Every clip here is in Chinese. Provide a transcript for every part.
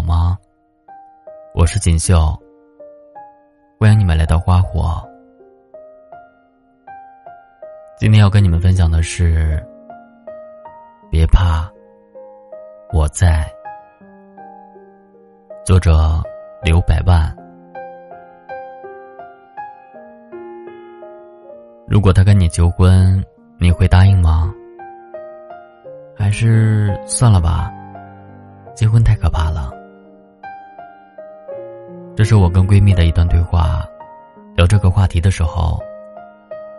好吗？我是锦绣，欢迎你们来到花火。今天要跟你们分享的是，别怕，我在。作者刘百万。如果他跟你求婚，你会答应吗？还是算了吧，结婚太可怕了。这是我跟闺蜜的一段对话，聊这个话题的时候，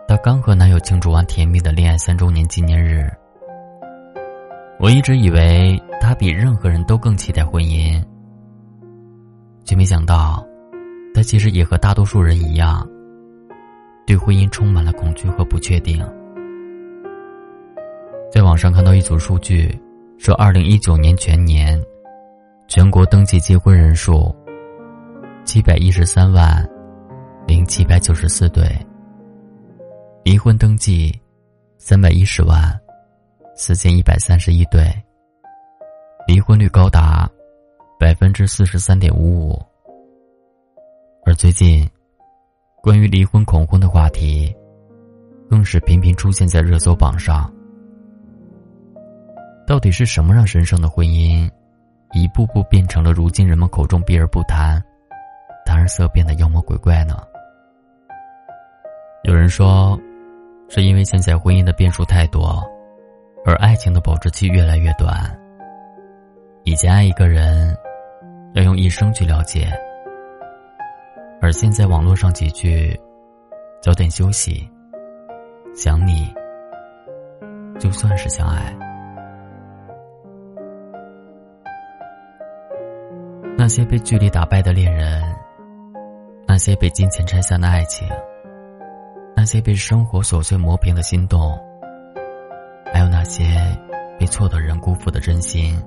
她刚和男友庆祝完甜蜜的恋爱三周年纪念日。我一直以为她比任何人都更期待婚姻，却没想到，她其实也和大多数人一样，对婚姻充满了恐惧和不确定。在网上看到一组数据，说二零一九年全年，全国登记结婚人数七百一十三万零七百九十四对，离婚登记三百一十万四千一百三十一对，离婚率高达百分之四十三点五五。而最近，关于离婚恐婚的话题，更是频频出现在热搜榜上。到底是什么让神圣的婚姻，一步步变成了如今人们口中避而不谈、谈而色变的妖魔鬼怪呢？有人说，是因为现在婚姻的变数太多，而爱情的保质期越来越短。以前爱一个人，要用一生去了解，而现在网络上几句“早点休息”“想你”，就算是相爱。那些被距离打败的恋人，那些被金钱拆散的爱情，那些被生活琐碎磨平的心动，还有那些被错的人辜负的真心，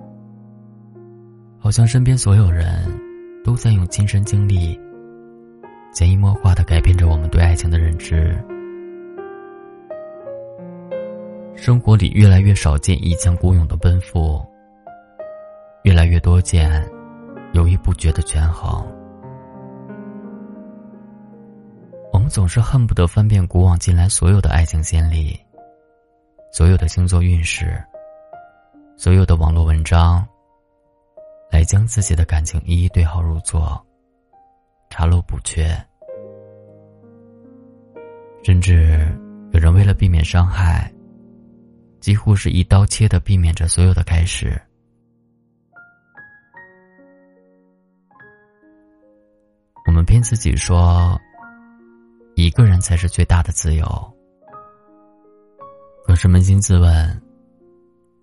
好像身边所有人都在用亲身经历，潜移默化的改变着我们对爱情的认知。生活里越来越少见一腔孤勇的奔赴，越来越多见。犹豫不决的权衡，们总是恨不得翻遍古往今来所有的爱情先例，所有的星座运势，所有的网络文章，来将自己的感情一一对号入座，查漏补缺。甚至有人为了避免伤害，几乎是一刀切的避免着所有的开始。我们骗自己说，一个人才是最大的自由。可是扪心自问，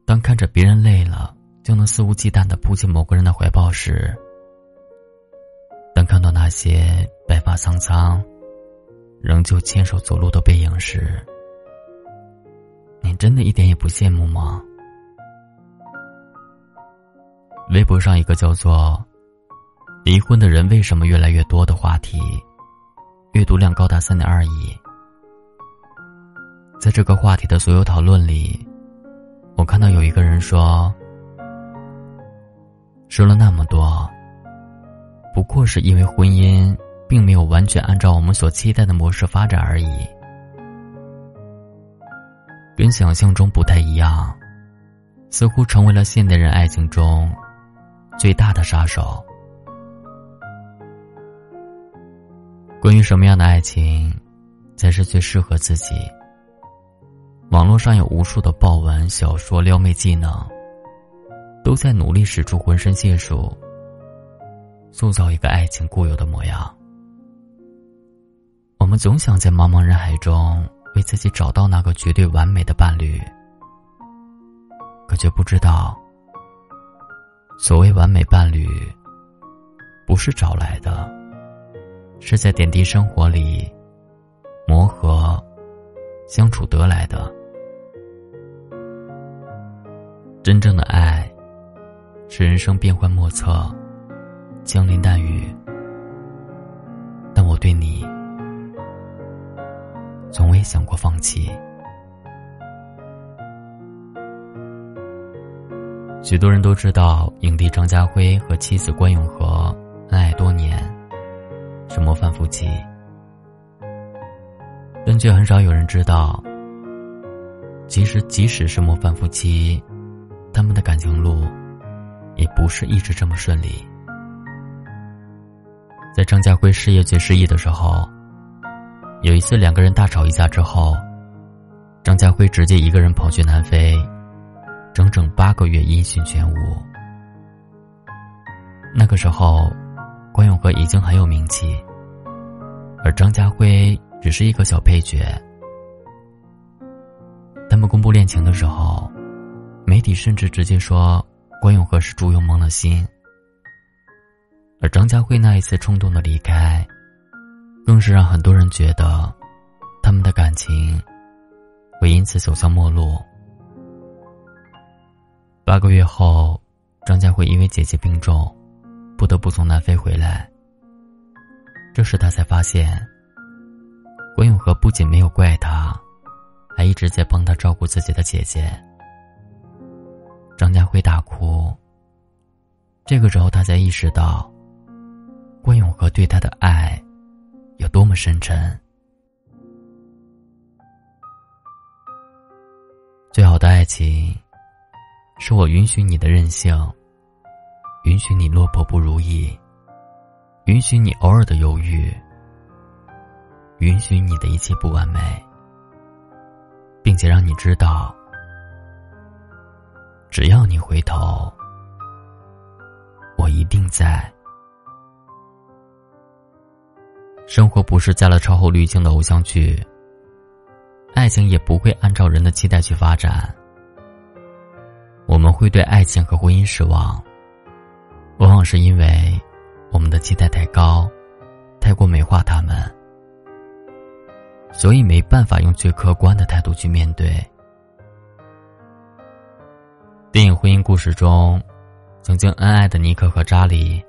当看着别人累了就能肆无忌惮的扑进某个人的怀抱时，当看到那些白发苍苍仍旧牵手走路的背影时，你真的一点也不羡慕吗？微博上一个叫做。离婚的人为什么越来越多的话题，阅读量高达三点二亿。在这个话题的所有讨论里，我看到有一个人说：“说了那么多，不过是因为婚姻并没有完全按照我们所期待的模式发展而已，跟想象中不太一样，似乎成为了现代人爱情中最大的杀手。”关于什么样的爱情，才是最适合自己？网络上有无数的爆文、小说、撩妹技能，都在努力使出浑身解数，塑造一个爱情固有的模样。我们总想在茫茫人海中为自己找到那个绝对完美的伴侣，可却不知道，所谓完美伴侣，不是找来的。是在点滴生活里磨合、相处得来的。真正的爱，是人生变幻莫测、枪林弹雨，但我对你从未想过放弃。许多人都知道影帝张家辉和妻子关咏荷恩爱多年，是模范夫妻，但却很少有人知道，其实即使是模范夫妻，他们的感情路也不是一直这么顺利。在张家辉事业最失意的时候，有一次两个人大吵一架之后，张家辉直接一个人跑去南非。整整八个月音讯全无。那个时候，关咏荷已经很有名气，而张家辉只是一个小配角。他们公布恋情的时候，媒体甚至直接说关咏荷是猪油蒙了心。而张家辉那一次冲动的离开，更是让很多人觉得，他们的感情会因此走向末路。八个月后，张家辉因为姐姐病重，不得不从南非回来。这时他才发现，关永和不仅没有怪他，还一直在帮他照顾自己的姐姐。张家辉大哭。这个时候，他才意识到，关永和对他的爱有多么深沉。最好的爱情。是我允许你的任性，允许你落魄不如意，允许你偶尔的犹豫，允许你的一切不完美，并且让你知道，只要你回头，我一定在。生活不是加了超厚滤镜的偶像剧，爱情也不会按照人的期待去发展。我们会对爱情和婚姻失望，往是因为我们的期待太高，太过美化他们，所以没办法用最客观的态度去面对。电影《婚姻故事》中，曾经恩爱的尼克和查理，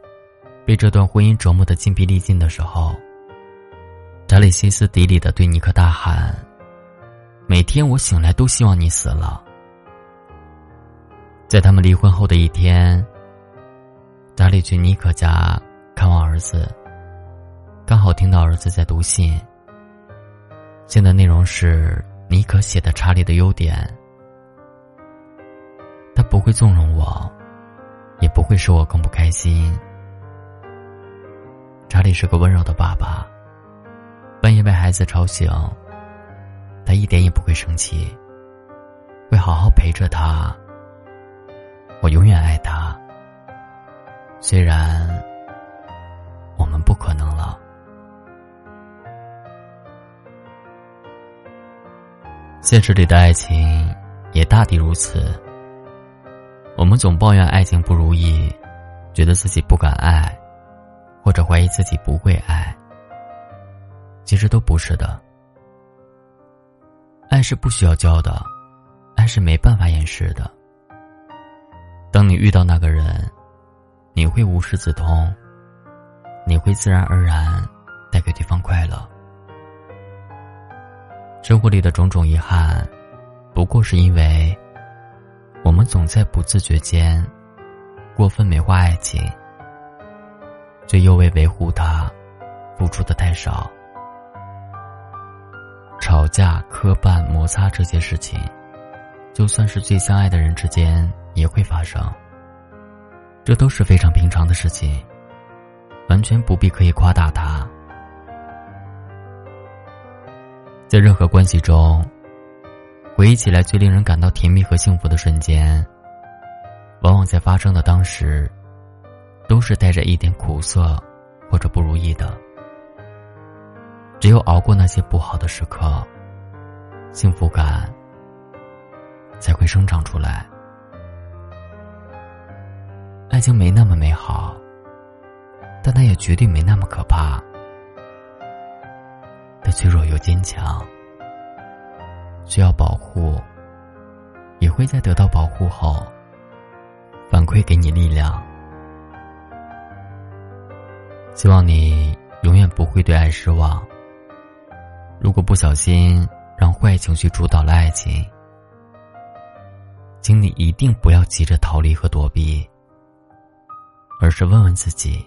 被这段婚姻折磨的筋疲力尽的时候，查理歇斯底里的对尼克大喊：“每天我醒来都希望你死了。”在他们离婚后的一天，查理去尼克家看望儿子，刚好听到儿子在读信。信的内容是尼克写的查理的优点。他不会纵容我，也不会使我更不开心。查理是个温柔的爸爸，半夜被孩子吵醒，他一点也不会生气，会好好陪着他。我永远爱他，虽然我们不可能了。现实里的爱情也大抵如此。我们总抱怨爱情不如意，觉得自己不敢爱，或者怀疑自己不会爱。其实都不是的，爱是不需要教的，爱是没办法掩饰的。当你遇到那个人，你会无师自通，你会自然而然带给对方快乐。生活里的种种遗憾，不过是因为我们总在不自觉间过分美化爱情，却又为维护它付出的太少。吵架、磕绊、摩擦这些事情，就算是最相爱的人之间。也会发生，这都是非常平常的事情，完全不必刻意夸大它。在任何关系中，回忆起来最令人感到甜蜜和幸福的瞬间，往往在发生的当时，都是带着一点苦涩或者不如意的。只有熬过那些不好的时刻，幸福感才会生长出来。爱情没那么美好，但它也绝对没那么可怕。它脆弱又坚强，需要保护，也会在得到保护后反馈给你力量。希望你永远不会对爱失望。如果不小心让坏情绪主导了爱情，请你一定不要急着逃离和躲避，而是问问自己：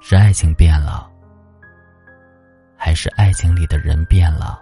是爱情变了，还是爱情里的人变了？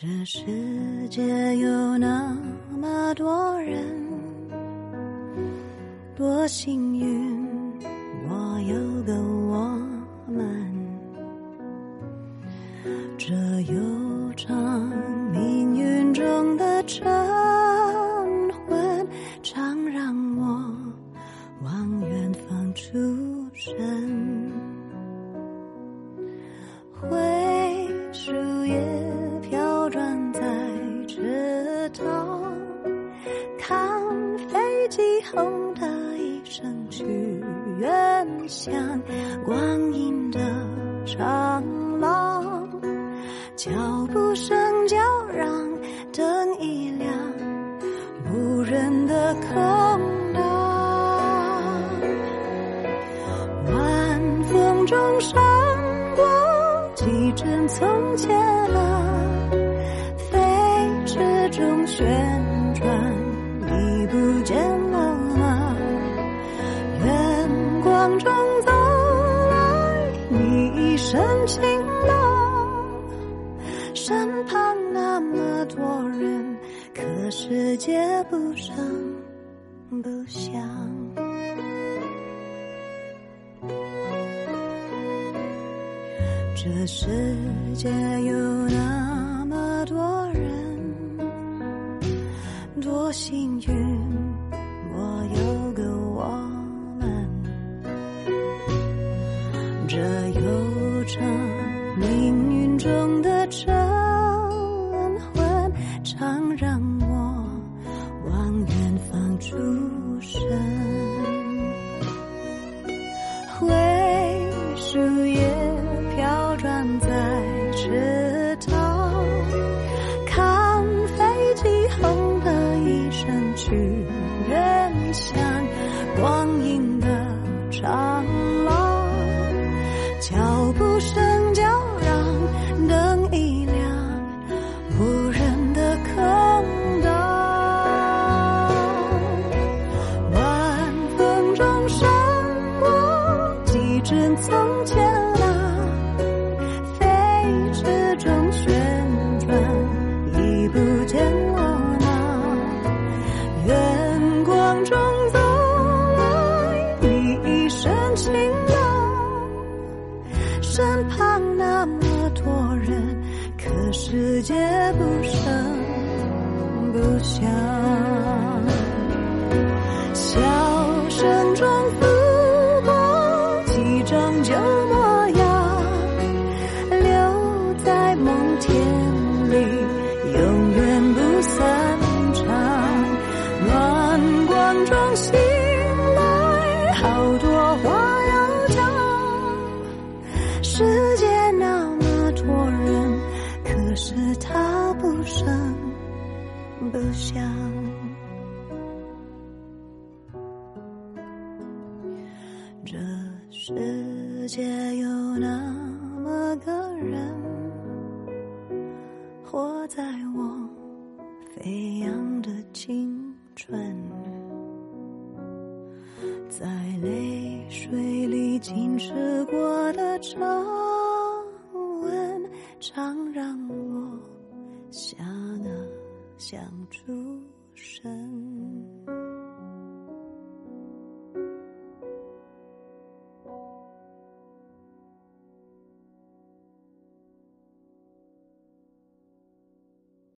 这世界有那么多人，多幸运，我有个我们。这悠长命运中的车脚步声叫嚷，灯一亮，无人的空荡，晚风中闪过几帧从前啊。飞驰中旋转，你不见了吗？远光中走来，你一身晴朗。身旁那么多人，可世界不声不响。这世界有那么多人。多幸运，我有个我们。这长廊，脚步声场。梦中醒来，好多话要讲。世界那么多人，可是他不声不响。这世界有那么个人，活在我飞扬的青春春。在泪水里浸湿过的皱纹，常让我想啊想出神。